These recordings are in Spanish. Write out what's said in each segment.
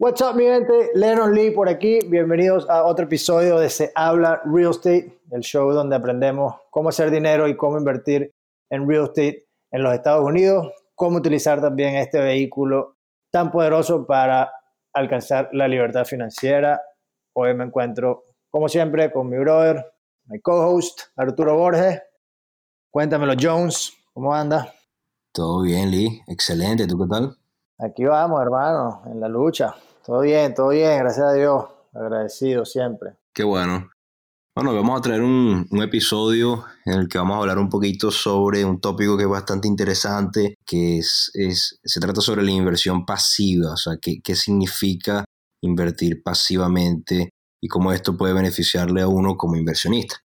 What's up, mi gente? Lennon Lee por aquí. Bienvenidos a otro episodio de Se Habla Real Estate, el show donde aprendemos cómo hacer dinero y cómo invertir en real estate en los Estados Unidos, cómo utilizar también este vehículo tan poderoso para alcanzar la libertad financiera. Hoy me encuentro, como siempre, con mi brother, mi co-host, Arturo Borges. Cuéntamelo, Jones, ¿cómo anda? Todo bien, Lee. Excelente. ¿Tú qué tal? Aquí vamos, hermano, en la lucha. Todo bien, todo bien, gracias a Dios. Agradecido siempre. Qué bueno. Bueno, vamos a traer un, episodio en el que vamos a hablar un poquito sobre un tópico que es bastante interesante, que es, es se trata sobre la inversión pasiva, o sea, qué, qué significa invertir pasivamente y cómo esto puede beneficiarle a uno como inversionista.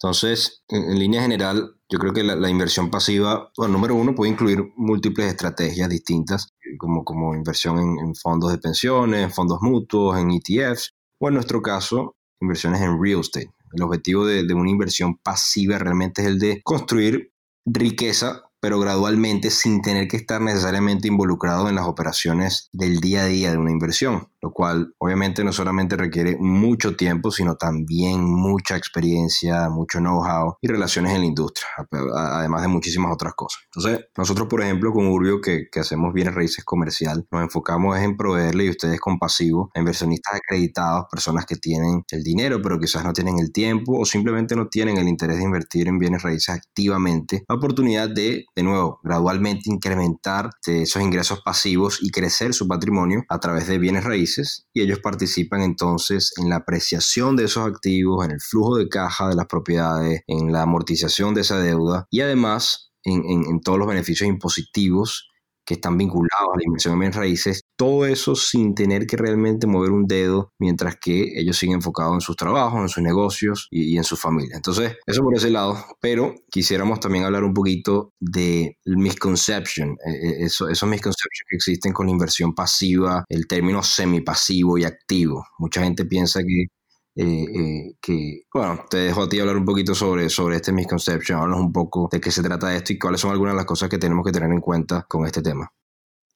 Entonces, en, línea general, yo creo que la, inversión pasiva, bueno, número uno, puede incluir múltiples estrategias distintas, como, como inversión en, fondos de pensiones, en fondos mutuos, en ETFs, o en nuestro caso, inversiones en real estate. El objetivo de, de una inversión pasiva realmente es el de construir riqueza pero gradualmente sin tener que estar necesariamente involucrado en las operaciones del día a día de una inversión, lo cual obviamente no solamente requiere mucho tiempo, sino también mucha experiencia, mucho know-how y relaciones en la industria, además de muchísimas otras cosas. Entonces, nosotros, por ejemplo, con Urbio, que, hacemos bienes raíces comercial, nos enfocamos en proveerle y ustedes compasivos a inversionistas acreditados, personas que tienen el dinero, pero quizás no tienen el tiempo o simplemente no tienen el interés de invertir en bienes raíces activamente, la oportunidad de de nuevo, gradualmente incrementar esos ingresos pasivos y crecer su patrimonio a través de bienes raíces y ellos participan entonces en la apreciación de esos activos, en el flujo de caja de las propiedades, en la amortización de esa deuda y además en, en todos los beneficios impositivos que están vinculados a la inversión en bienes raíces, todo eso sin tener que realmente mover un dedo mientras que ellos siguen enfocados en sus trabajos, en sus negocios y, en su familia. Entonces, eso por ese lado, pero quisiéramos también hablar un poquito de misconception, eh, eh, eso, esos misconceptions que existen con la inversión pasiva, el término semipasivo y activo. Mucha gente piensa que eh, que, bueno, te dejo a ti hablar un poquito sobre, sobre este misconception, háblanos un poco de qué se trata esto y cuáles son algunas de las cosas que tenemos que tener en cuenta con este tema.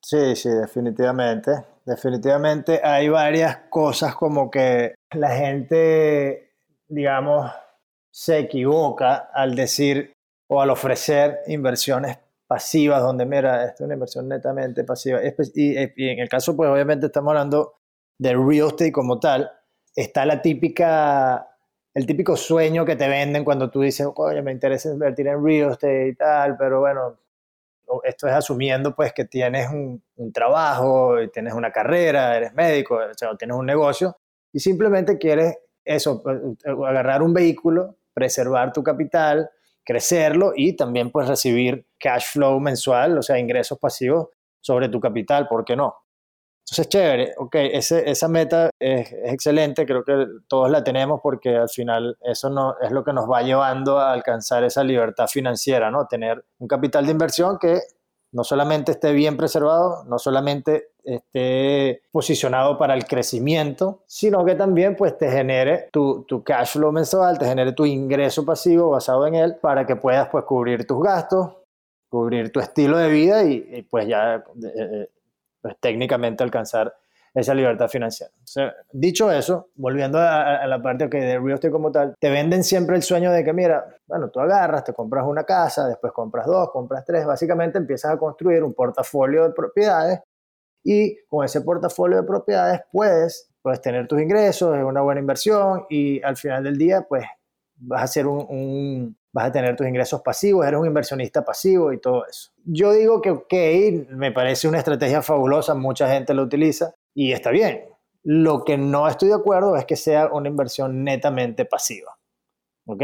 Sí, sí, definitivamente. Definitivamente hay varias cosas como que la gente, digamos, se equivoca al decir o al ofrecer inversiones pasivas, donde mira, esto es una inversión netamente pasiva. Y, y en el caso, pues obviamente estamos hablando de real estate como tal, está la típica, el típico sueño que te venden cuando tú dices, oye, me interesa invertir en real estate y tal, pero bueno, esto es asumiendo pues que tienes un, trabajo, tienes una carrera, eres médico, o sea, tienes un negocio y simplemente quieres eso, agarrar un vehículo, preservar tu capital, crecerlo y también pues recibir cash flow mensual, o sea, ingresos pasivos sobre tu capital, ¿por qué no? Entonces, chévere, ok, ese, esa meta es, excelente, creo que todos la tenemos porque al final eso no, es lo que nos va llevando a alcanzar esa libertad financiera, ¿no? Tener un capital de inversión que no solamente esté bien preservado, no solamente esté posicionado para el crecimiento, sino que también pues te genere tu, tu, cash flow mensual, te genere tu ingreso pasivo basado en él para que puedas pues cubrir tus gastos, cubrir tu estilo de vida y, pues ya eh, eh, pues, técnicamente alcanzar esa libertad financiera. dicho eso, volviendo a, la parte que de real estate como tal, te venden siempre el sueño de que, mira, bueno, tú agarras, te compras una casa, después compras dos, compras tres, básicamente empiezas a construir un portafolio de propiedades y con ese portafolio de propiedades puedes, puedes tener tus ingresos, es una buena inversión y al final del día, pues vas a ser un, vas a tener tus ingresos pasivos, eres un inversionista pasivo y todo eso. Yo digo que, ok, me parece una estrategia fabulosa, mucha gente lo utiliza y está bien. Lo que no estoy de acuerdo es que sea una inversión netamente pasiva. ¿Ok?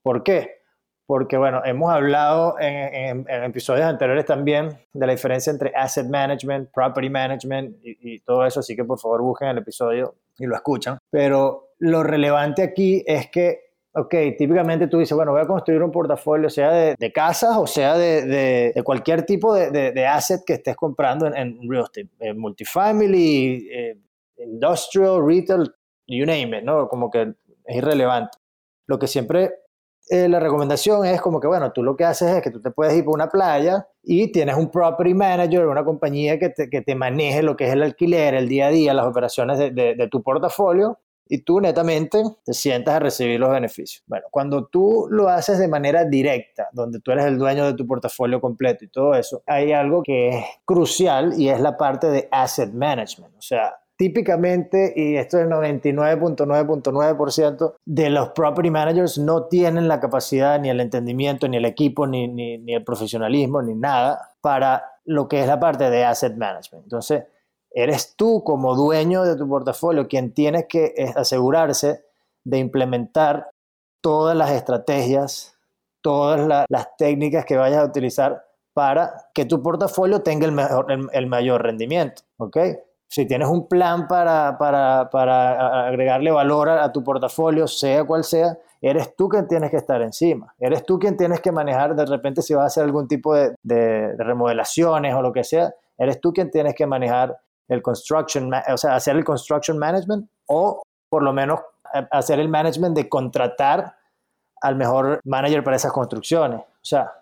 ¿Por qué? Porque, bueno, hemos hablado en, episodios anteriores también de la diferencia entre asset management, property management y, y todo eso, así que por favor busquen el episodio y lo escuchan. Pero lo relevante aquí es que Ok, típicamente tú dices, bueno, voy a construir un portafolio, sea de, casas o sea de, cualquier tipo de, asset que estés comprando en, real estate, eh, multifamily, eh, industrial, retail, you name it, ¿no? Como que es irrelevante. lo que siempre eh, la recomendación es como que, bueno, tú lo que haces es que tú te puedes ir por una playa y tienes un property manager, una compañía que te, que te maneje lo que es el alquiler, el día a día, las operaciones de, de tu portafolio y tú netamente te sientas a recibir los beneficios. Bueno, cuando tú lo haces de manera directa, donde tú eres el dueño de tu portafolio completo y todo eso, hay algo que es crucial y es la parte de asset management. O sea, típicamente, y esto es el 99.9.9% de los property managers no tienen la capacidad, ni el entendimiento, ni el equipo, ni, ni, ni, el profesionalismo, ni nada para lo que es la parte de asset management. Entonces, eres tú como dueño de tu portafolio quien tienes que eh, asegurarse de implementar todas las estrategias, todas las técnicas que vayas a utilizar para que tu portafolio tenga el, mejor, el, mayor rendimiento. ¿ok? si tienes un plan para, para, agregarle valor a, tu portafolio, sea cual sea, eres tú quien tienes que estar encima. Eres tú quien tienes que manejar de repente si vas a hacer algún tipo de, de, remodelaciones o lo que sea, eres tú quien tienes que manejar el construction, o sea, hacer el construction management o por lo menos eh, hacer el management de contratar al mejor manager para esas construcciones. O sea,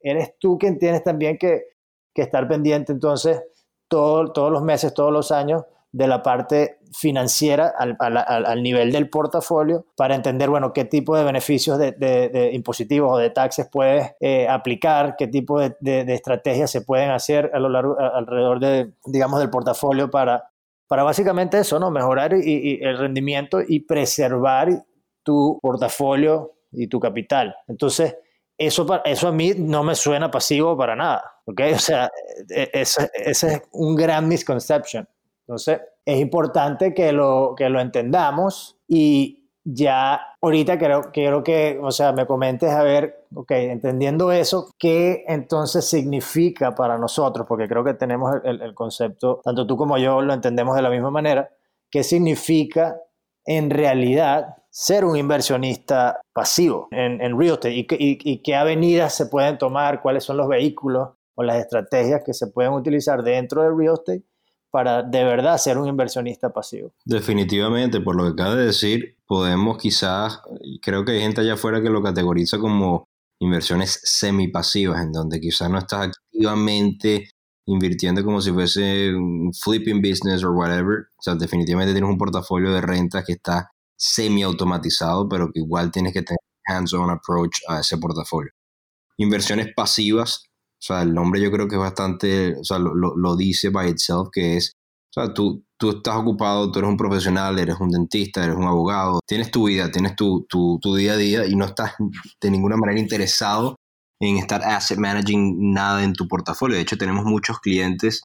eres tú quien tienes también que, que estar pendiente entonces todos los meses, todos los años, de la parte financiera al, nivel del portafolio para entender, bueno, qué tipo de beneficios de, impositivos o de taxes puedes eh, aplicar, qué tipo de, estrategias se pueden hacer a lo largo, alrededor de, digamos, del portafolio para, para básicamente eso, ¿no? Mejorar y, el rendimiento y preservar tu portafolio y tu capital. Entonces, eso, eso a mí no me suena pasivo para nada, ¿ok? O sea, e, e, ese, ese es un gran misconception. Entonces, es importante que lo, que lo entendamos y ya ahorita creo, quiero que, o sea, me comentes a ver, ok, entendiendo eso, ¿qué entonces significa para nosotros? Porque creo que tenemos el, el concepto, tanto tú como yo lo entendemos de la misma manera, ¿qué significa en realidad ser un inversionista pasivo en, real estate y, qué avenidas se pueden tomar, cuáles son los vehículos o las estrategias que se pueden utilizar dentro de real estate para de verdad ser un inversionista pasivo. Definitivamente, por lo que acaba de decir, podemos quizás, creo que hay gente allá afuera que lo categoriza como inversiones semipasivas, en donde quizás no estás activamente invirtiendo como si fuese un flipping business o whatever. O sea, definitivamente tienes un portafolio de rentas que está semi-automatizado, pero que igual tienes que tener hands-on approach a ese portafolio. Inversiones pasivas, o sea, el nombre yo creo que es bastante, o sea, lo, lo, dice by itself, que es, o sea, tú, tú estás ocupado, tú eres un profesional, eres un dentista, eres un abogado, tienes tu vida, tienes tu, tu, tu día a día y no estás de ninguna manera interesado en estar asset managing nada en tu portafolio. De hecho, tenemos muchos clientes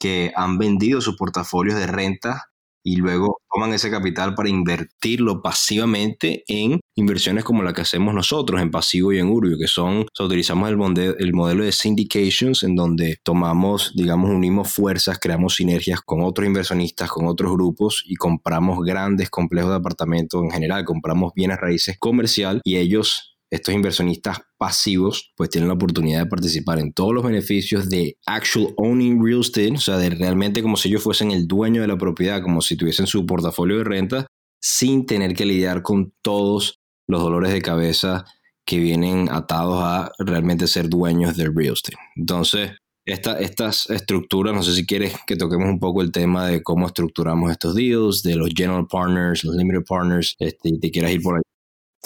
que han vendido sus portafolios de renta y luego toman ese capital para invertirlo pasivamente en inversiones como la que hacemos nosotros en pasivo y en Urbio, que son, utilizamos el, el modelo de syndications en donde tomamos, digamos, unimos fuerzas, creamos sinergias con otros inversionistas, con otros grupos y compramos grandes complejos de apartamentos en general, compramos bienes raíces comercial y ellos estos inversionistas pasivos pues tienen la oportunidad de participar en todos los beneficios de actual owning real estate, o sea, de realmente como si ellos fuesen el dueño de la propiedad, como si tuviesen su portafolio de renta, sin tener que lidiar con todos los dolores de cabeza que vienen atados a realmente ser dueños del real estate. Entonces, esta, estas estructuras, no sé si quieres que toquemos un poco el tema de cómo estructuramos estos deals, de los general partners, los limited partners, este, te quieras ir por ahí.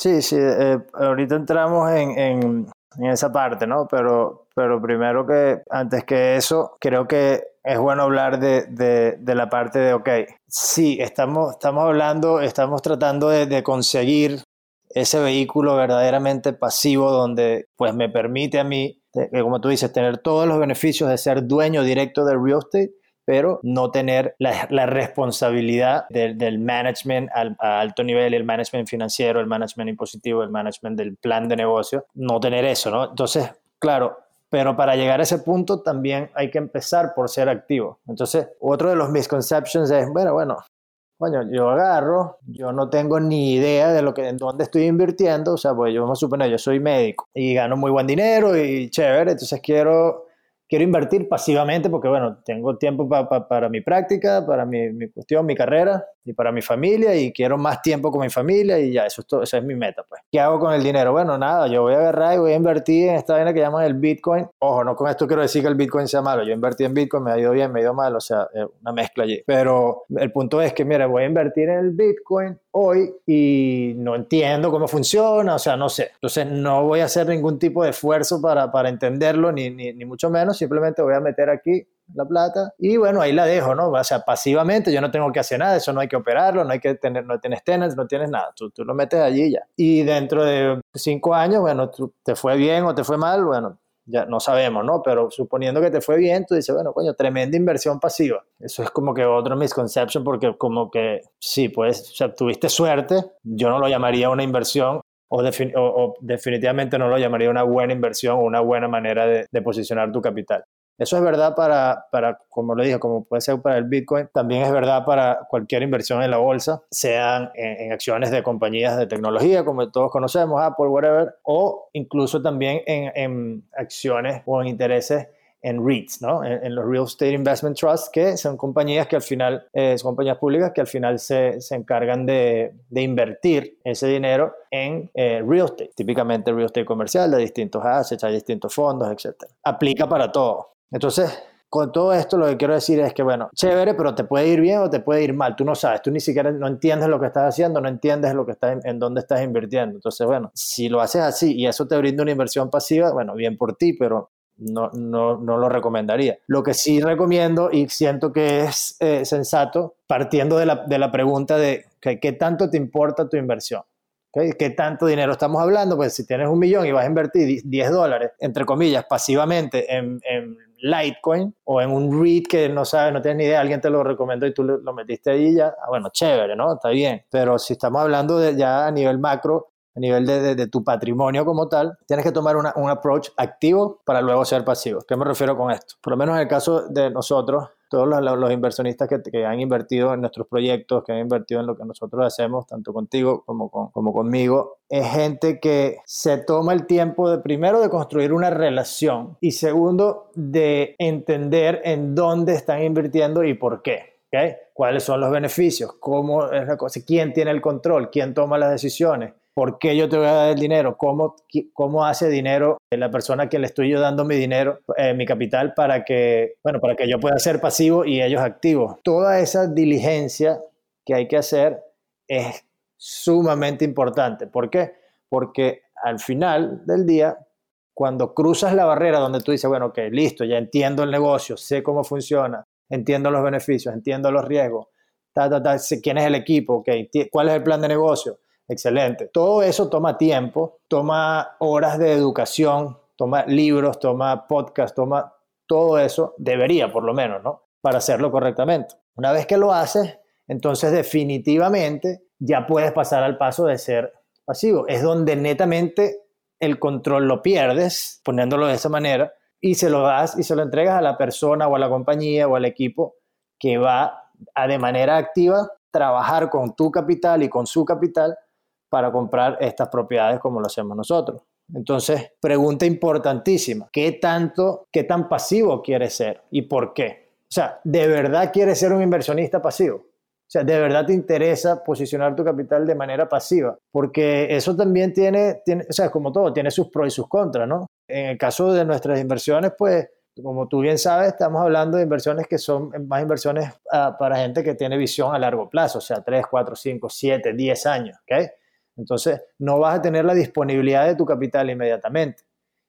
Sí, sí, eh, ahorita entramos en, en, esa parte, ¿no? Pero, pero primero que, antes que eso, creo que es bueno hablar de, de, de la parte de, ok, sí, estamos, estamos hablando, estamos tratando de, de conseguir ese vehículo verdaderamente pasivo donde pues me permite a mí, como tú dices, tener todos los beneficios de ser dueño directo del real estate pero no tener la, responsabilidad del management al, a alto nivel, el management financiero, el management impositivo, el management del plan de negocio, no tener eso, ¿no? Entonces, claro, pero para llegar a ese punto también hay que empezar por ser activo. Entonces, otro de los misconceptions es, bueno, bueno, coño, yo agarro, yo no tengo ni idea de lo que, en dónde estoy invirtiendo, o sea, pues yo a suponer, yo soy médico y gano muy buen dinero y chévere, entonces quiero quiero invertir pasivamente porque, bueno, tengo tiempo para mi práctica, para mi, cuestión, mi carrera y para mi familia y quiero más tiempo con mi familia y ya, eso es todo, esa es mi meta, pues. ¿Qué hago con el dinero? Bueno, nada, yo voy a agarrar y voy a invertir en esta vaina que llaman el Bitcoin. Ojo, no con esto quiero decir que el Bitcoin sea malo. Yo invertí en Bitcoin, me ha ido bien, me ha ido mal, o sea, una mezcla allí. Pero el punto es que, mira, voy a invertir en el Bitcoin hoy y no entiendo cómo funciona, o sea, no sé. Entonces no voy a hacer ningún tipo de esfuerzo para, para entenderlo, ni, ni, ni mucho menos, simplemente voy a meter aquí la plata y bueno, ahí la dejo, ¿no? O sea, pasivamente yo no tengo que hacer nada, eso no hay que operarlo, no hay que tener, no tienes tenants, no tienes nada, tú, tú lo metes allí ya. Y dentro de cinco años, bueno, te fue bien o te fue mal, bueno, ya no sabemos, ¿no? Pero suponiendo que te fue bien, tú dices, bueno, coño, tremenda inversión pasiva. Eso es como que otro misconception porque como que sí, pues, o sea, tuviste suerte, yo no lo llamaría una inversión o, definitivamente no lo llamaría una buena inversión o una buena manera de posicionar tu capital. Eso es verdad para, para, como lo dije, como puede ser para el Bitcoin, también es verdad para cualquier inversión en la bolsa, sean en, acciones de compañías de tecnología, como todos conocemos, Apple, whatever, o incluso también en, en acciones o en intereses en REITs, ¿no? En, los Real Estate Investment Trusts, que son compañías que al final, eh, son compañías públicas que al final se, se encargan de, de, invertir ese dinero en eh, real estate, típicamente real estate comercial de distintos assets, hay distintos fondos, etc. Aplica para todo. Entonces, con todo esto lo que quiero decir es que, bueno, chévere, pero te puede ir bien o te puede ir mal. Tú no sabes, tú ni siquiera no entiendes lo que estás haciendo, no entiendes lo que estás, en, dónde estás invirtiendo. Entonces, bueno, si lo haces así y eso te brinda una inversión pasiva, bueno, bien por ti, pero no, no, no lo recomendaría. Lo que sí recomiendo y siento que es eh, sensato, partiendo de la, de la pregunta de ¿qué tanto te importa tu inversión? ¿Qué tanto dinero estamos hablando? Pues si tienes un millón y vas a invertir 10 dólares, entre comillas, pasivamente en, en Litecoin o en un REIT que no sabes, no tienes ni idea, alguien te lo recomendó y tú lo, metiste ahí ya, ah, bueno, chévere, ¿no? Está bien. Pero si estamos hablando de ya a nivel macro, a nivel de, de, tu patrimonio como tal, tienes que tomar una, un approach activo para luego ser pasivo. ¿Qué me refiero con esto? Por lo menos en el caso de nosotros, todos los, los inversionistas que, que, han invertido en nuestros proyectos, que han invertido en lo que nosotros hacemos, tanto contigo como, con, como conmigo, es gente que se toma el tiempo de primero de construir una relación y segundo de entender en dónde están invirtiendo y por qué. ¿okay? ¿Cuáles son los beneficios? ¿Cómo es la cosa? ¿Quién tiene el control? ¿Quién toma las decisiones? ¿Por qué yo te voy a dar el dinero? ¿Cómo, cómo hace dinero la persona que le estoy yo dando mi dinero, eh, mi capital, para que, bueno, para que yo pueda ser pasivo y ellos activos? Toda esa diligencia que hay que hacer es sumamente importante. ¿Por qué? Porque al final del día, cuando cruzas la barrera donde tú dices, bueno, ok, listo, ya entiendo el negocio, sé cómo funciona, entiendo los beneficios, entiendo los riesgos, sé quién es el equipo, okay, cuál es el plan de negocio, Excelente. Todo eso toma tiempo, toma horas de educación, toma libros, toma podcast, toma todo eso, debería por lo menos, ¿no? Para hacerlo correctamente. Una vez que lo haces, entonces definitivamente ya puedes pasar al paso de ser pasivo. Es donde netamente el control lo pierdes, poniéndolo de esa manera, y se lo das y se lo entregas a la persona o a la compañía o al equipo que va a de manera activa trabajar con tu capital y con su capital para comprar estas propiedades como lo hacemos nosotros. Entonces, pregunta importantísima, ¿qué tanto, qué tan pasivo quieres ser y por qué? O sea, ¿de verdad quieres ser un inversionista pasivo? O sea, ¿de verdad te interesa posicionar tu capital de manera pasiva? Porque eso también tiene, tiene o sea, como todo, tiene sus pros y sus contras, ¿no? En el caso de nuestras inversiones, pues, como tú bien sabes, estamos hablando de inversiones que son más inversiones uh, para gente que tiene visión a largo plazo, o sea, 3, 4, 5, 7, 10 años, ¿ok? Entonces, no vas a tener la disponibilidad de tu capital inmediatamente.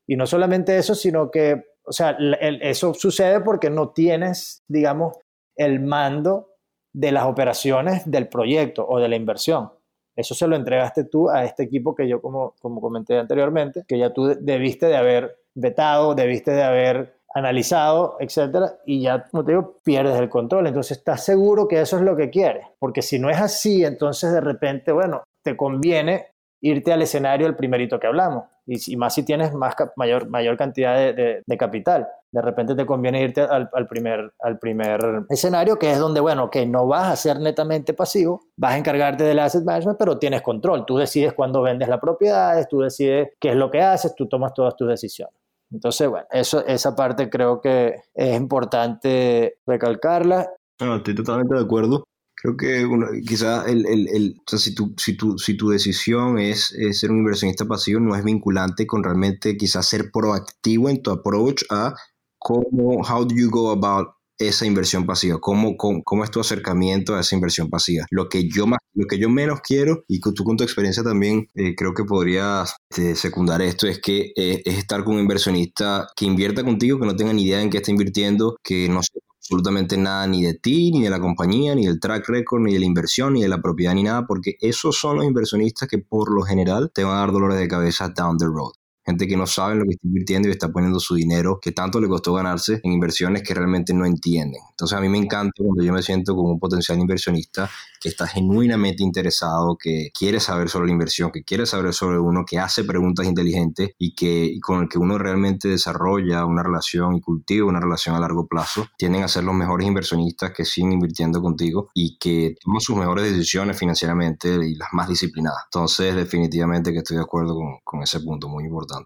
Y no solamente eso, sino que, o sea, eso sucede porque no tienes, digamos, el mando de las operaciones del proyecto o de la inversión. Eso se lo entregaste tú a este equipo que yo, como, como comenté anteriormente, que ya tú debiste de haber vetado, debiste de haber analizado, etcétera, y ya, como te digo, pierdes el control. Entonces, estás seguro que eso es lo que quieres, porque si no es así, entonces de repente, bueno, te conviene irte al escenario el primerito que hablamos. Y, más si tienes mayor, mayor cantidad de, capital. De repente te conviene irte al, primer, al primer escenario, que es donde, bueno, que no vas a ser netamente pasivo, vas a encargarte del asset management, pero tienes control. Tú decides cuándo vendes las propiedades, tú decides qué es lo que haces, tú tomas todas tus decisiones. Entonces, bueno, eso, esa parte creo que es importante recalcarla. estoy totalmente de acuerdo Creo que quizá el, el, el, o sea, si, tu, si, tu, si tu decisión es, ser un inversionista pasivo, no es vinculante con realmente quizás ser proactivo en tu approach a cómo, how do you go about esa inversión pasiva? ¿Cómo, cómo, es tu acercamiento a esa inversión pasiva? Lo que yo, más, lo que yo menos quiero, y tú con tu experiencia también eh, creo que podrías este, secundar esto, es que eh, es estar con un inversionista que invierta contigo, que no tenga ni idea en qué está invirtiendo, que no sepa absolutamente nada ni de ti, ni de la compañía, ni del track record, ni de la inversión, ni de la propiedad, ni nada, porque esos son los inversionistas que por lo general te van a dar dolores de cabeza down the road gente que no sabe lo que está invirtiendo y está poniendo su dinero que tanto le costó ganarse en inversiones que realmente no entienden. Entonces a mí me encanta cuando yo me siento como un potencial inversionista que está genuinamente interesado, que quiere saber sobre la inversión, que quiere saber sobre uno, que hace preguntas inteligentes y que con el que uno realmente desarrolla una relación y cultiva una relación a largo plazo, tienden a ser los mejores inversionistas que siguen invirtiendo contigo y que toman sus mejores decisiones financieramente y las más disciplinadas. Entonces definitivamente que estoy de acuerdo con, con ese punto muy importante.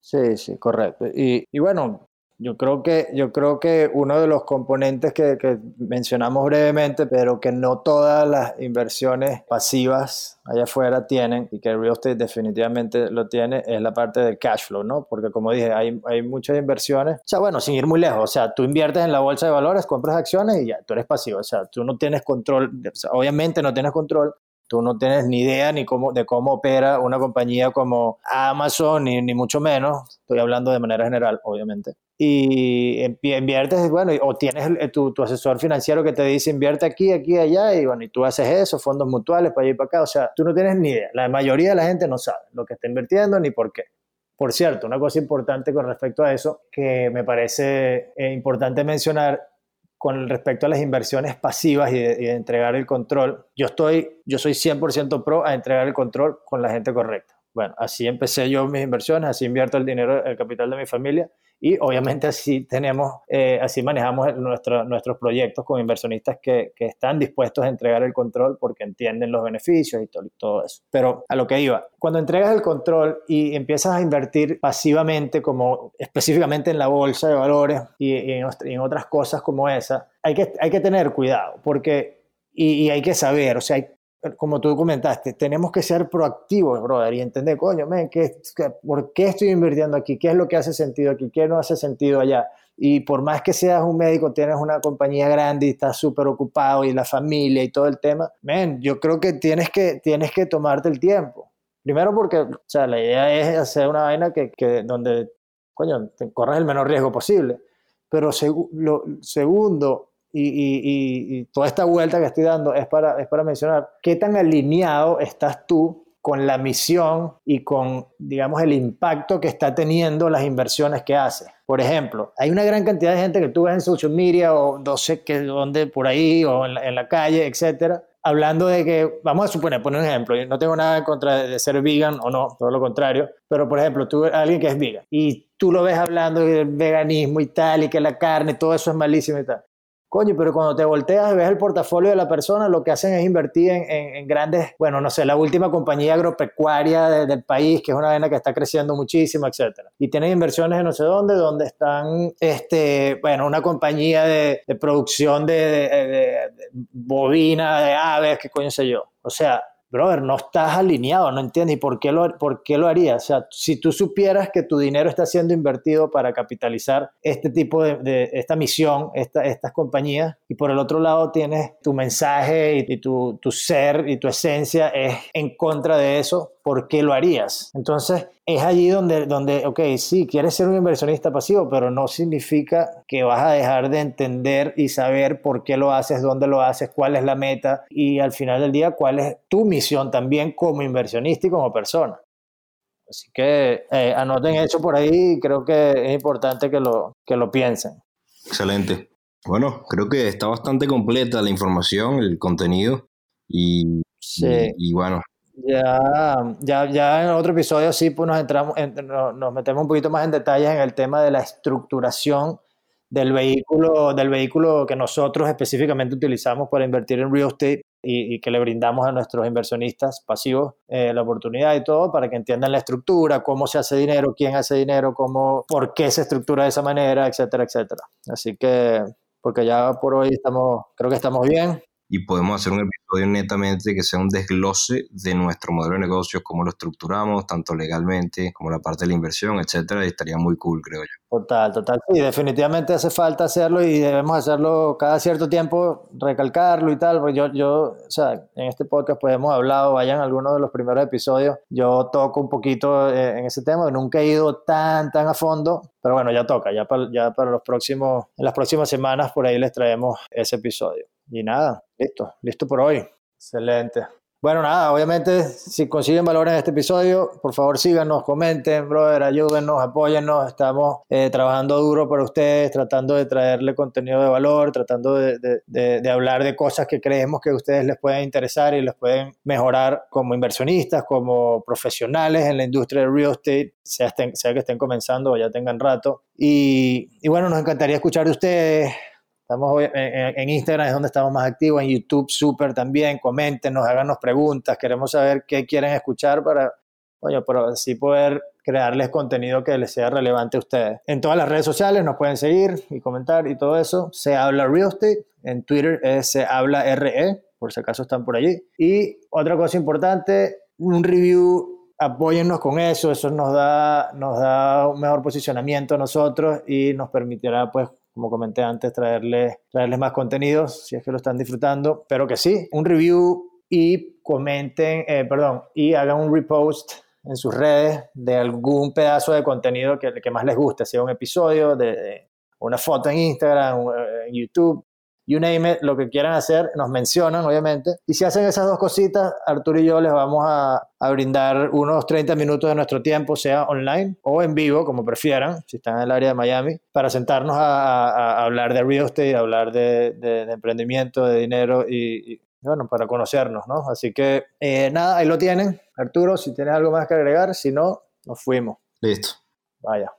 Sí, sí, correcto. Y, y, bueno, yo creo que, yo creo que uno de los componentes que, que, mencionamos brevemente, pero que no todas las inversiones pasivas allá afuera tienen, y que real estate definitivamente lo tiene, es la parte del cash flow, ¿no? Porque como dije, hay, hay muchas inversiones, o sea, bueno, sin ir muy lejos, o sea, tú inviertes en la bolsa de valores, compras acciones y ya, tú eres pasivo, o sea, tú no tienes control, obviamente no tienes control Tú no tienes ni idea ni cómo, de cómo opera una compañía como Amazon, ni, ni mucho menos. Estoy hablando de manera general, obviamente. Y inviertes, bueno, o tienes tu, asesor financiero que te dice invierte aquí, aquí, allá, y bueno, y tú haces eso, fondos mutuales para allá y para acá. O sea, tú no tienes ni idea. La mayoría de la gente no sabe lo que está invirtiendo ni por qué. Por cierto, una cosa importante con respecto a eso que me parece eh, importante mencionar con respecto a las inversiones pasivas y de, entregar el control, yo, estoy, yo soy 100% pro a entregar el control con la gente correcta. Bueno, así empecé yo mis inversiones, así invierto el dinero, el capital de mi familia y obviamente así tenemos, eh, así manejamos nuestros proyectos con inversionistas que, que, están dispuestos a entregar el control porque entienden los beneficios y todo, todo, eso. Pero a lo que iba, cuando entregas el control y empiezas a invertir pasivamente, como específicamente en la bolsa de valores y, en, en, otras cosas como esa, hay que, hay que tener cuidado porque, y, y hay que saber, o sea, hay, como tú comentaste, tenemos que ser proactivos, brother, y entender, coño, men, ¿qué, ¿por qué estoy invirtiendo aquí? ¿Qué es lo que hace sentido aquí? ¿Qué no hace sentido allá? Y por más que seas un médico, tienes una compañía grande y estás súper ocupado y la familia y todo el tema, men, yo creo que tienes que, tienes que tomarte el tiempo. Primero porque, o sea, la idea es hacer una vaina que, que donde, coño, te corras el menor riesgo posible. Pero lo, segundo, y, toda esta vuelta que estoy dando es para, es para mencionar qué tan alineado estás tú con la misión y con, digamos, el impacto que está teniendo las inversiones que haces. Por ejemplo, hay una gran cantidad de gente que tú ves en social media o no sé qué, dónde, por ahí o en la, en la calle, etcétera, hablando de que, vamos a suponer, poner un ejemplo, no tengo nada en contra de ser vegan o no, todo lo contrario, pero por ejemplo, tú alguien que es vegan y tú lo ves hablando del veganismo y tal, y que la carne, todo eso es malísimo y tal. Coño, pero cuando te volteas y ves el portafolio de la persona, lo que hacen es invertir en, grandes, bueno, no sé, la última compañía agropecuaria del país, que es una vena que está creciendo muchísimo, etcétera. Y tienen inversiones en no sé dónde, donde están, este, bueno, una compañía de, producción de, de bovina, de aves, qué coño sé yo. O sea, brother, no estás alineado, no entiendes. ¿Y por qué, lo, por qué lo harías? O sea, si tú supieras que tu dinero está siendo invertido para capitalizar este tipo de, esta misión, esta, estas compañías, y por el otro lado tienes tu mensaje y, tu, tu ser y tu esencia es en contra de eso, ¿por qué lo harías? Entonces, es allí donde, donde, ok, sí, quieres ser un inversionista pasivo, pero no significa que vas a dejar de entender y saber por qué lo haces, dónde lo haces, cuál es la meta y al final del día cuál es tu misión también como inversionista y como persona. Así que eh, anoten eso por ahí, creo que es importante que lo, que lo piensen. Excelente. Bueno, creo que está bastante completa la información, el contenido y, y bueno, ya, ya, ya en otro episodio sí pues nos, entramos, nos metemos un poquito más en detalles en el tema de la estructuración del vehículo, del vehículo que nosotros específicamente utilizamos para invertir en real estate y, que le brindamos a nuestros inversionistas pasivos eh, la oportunidad y todo para que entiendan la estructura, cómo se hace dinero, quién hace dinero, cómo, por qué se estructura de esa manera, etcétera, etcétera. Así que, porque ya por hoy estamos, creo que estamos bien. Y podemos hacer un episodio netamente que sea un desglose de nuestro modelo de negocios, cómo lo estructuramos, tanto legalmente como la parte de la inversión, etcétera, y estaría muy cool, creo yo. Total, total. Sí, definitivamente hace falta hacerlo y debemos hacerlo cada cierto tiempo, recalcarlo y tal, porque yo, yo, o sea, en este podcast pues hemos hablado, vayan algunos de los primeros episodios, yo toco un poquito eh, en ese tema, nunca he ido tan, tan a fondo, pero bueno, ya toca, ya para, ya para los próximos, en las próximas semanas por ahí les traemos ese episodio. Y nada, listo, listo por hoy. Excelente. Bueno, nada, obviamente, si consiguen valor en este episodio, por favor síganos, comenten, brother, ayúdennos, apóyennos. Estamos eh, trabajando duro para ustedes, tratando de traerle contenido de valor, tratando de, hablar de cosas que creemos que a ustedes les pueden interesar y les pueden mejorar como inversionistas, como profesionales en la industria del real estate, sea, estén, sea que estén comenzando o ya tengan rato. Y, y bueno, nos encantaría escuchar de ustedes Estamos en, Instagram es donde estamos más activos, en YouTube súper también, coméntenos, háganos preguntas, queremos saber qué quieren escuchar para, oye, pero así poder crearles contenido que les sea relevante a ustedes. En todas las redes sociales nos pueden seguir y comentar y todo eso. Se habla real estate, en Twitter es se habla RE, por si acaso están por allí. Y otra cosa importante, un review apóyennos con eso, eso nos da, nos da un mejor posicionamiento a nosotros y nos permitirá pues como comenté antes, traerles, más contenidos si es que lo están disfrutando. Pero que sí, un review y comenten, eh, perdón, y hagan un repost en sus redes de algún pedazo de contenido que, que más les guste, sea un episodio, de, una foto en Instagram, eh, en YouTube, you name it, lo que quieran hacer, nos mencionan, obviamente. Y si hacen esas dos cositas, Arturo y yo les vamos a, a, brindar unos 30 minutos de nuestro tiempo, sea online o en vivo, como prefieran, si están en el área de Miami, para sentarnos a, a, hablar de real estate, hablar de, de, emprendimiento, de dinero y, bueno, para conocernos, ¿no? Así que eh, nada, ahí lo tienen. Arturo, si tienes algo más que agregar, si no, nos fuimos. Listo. Vaya.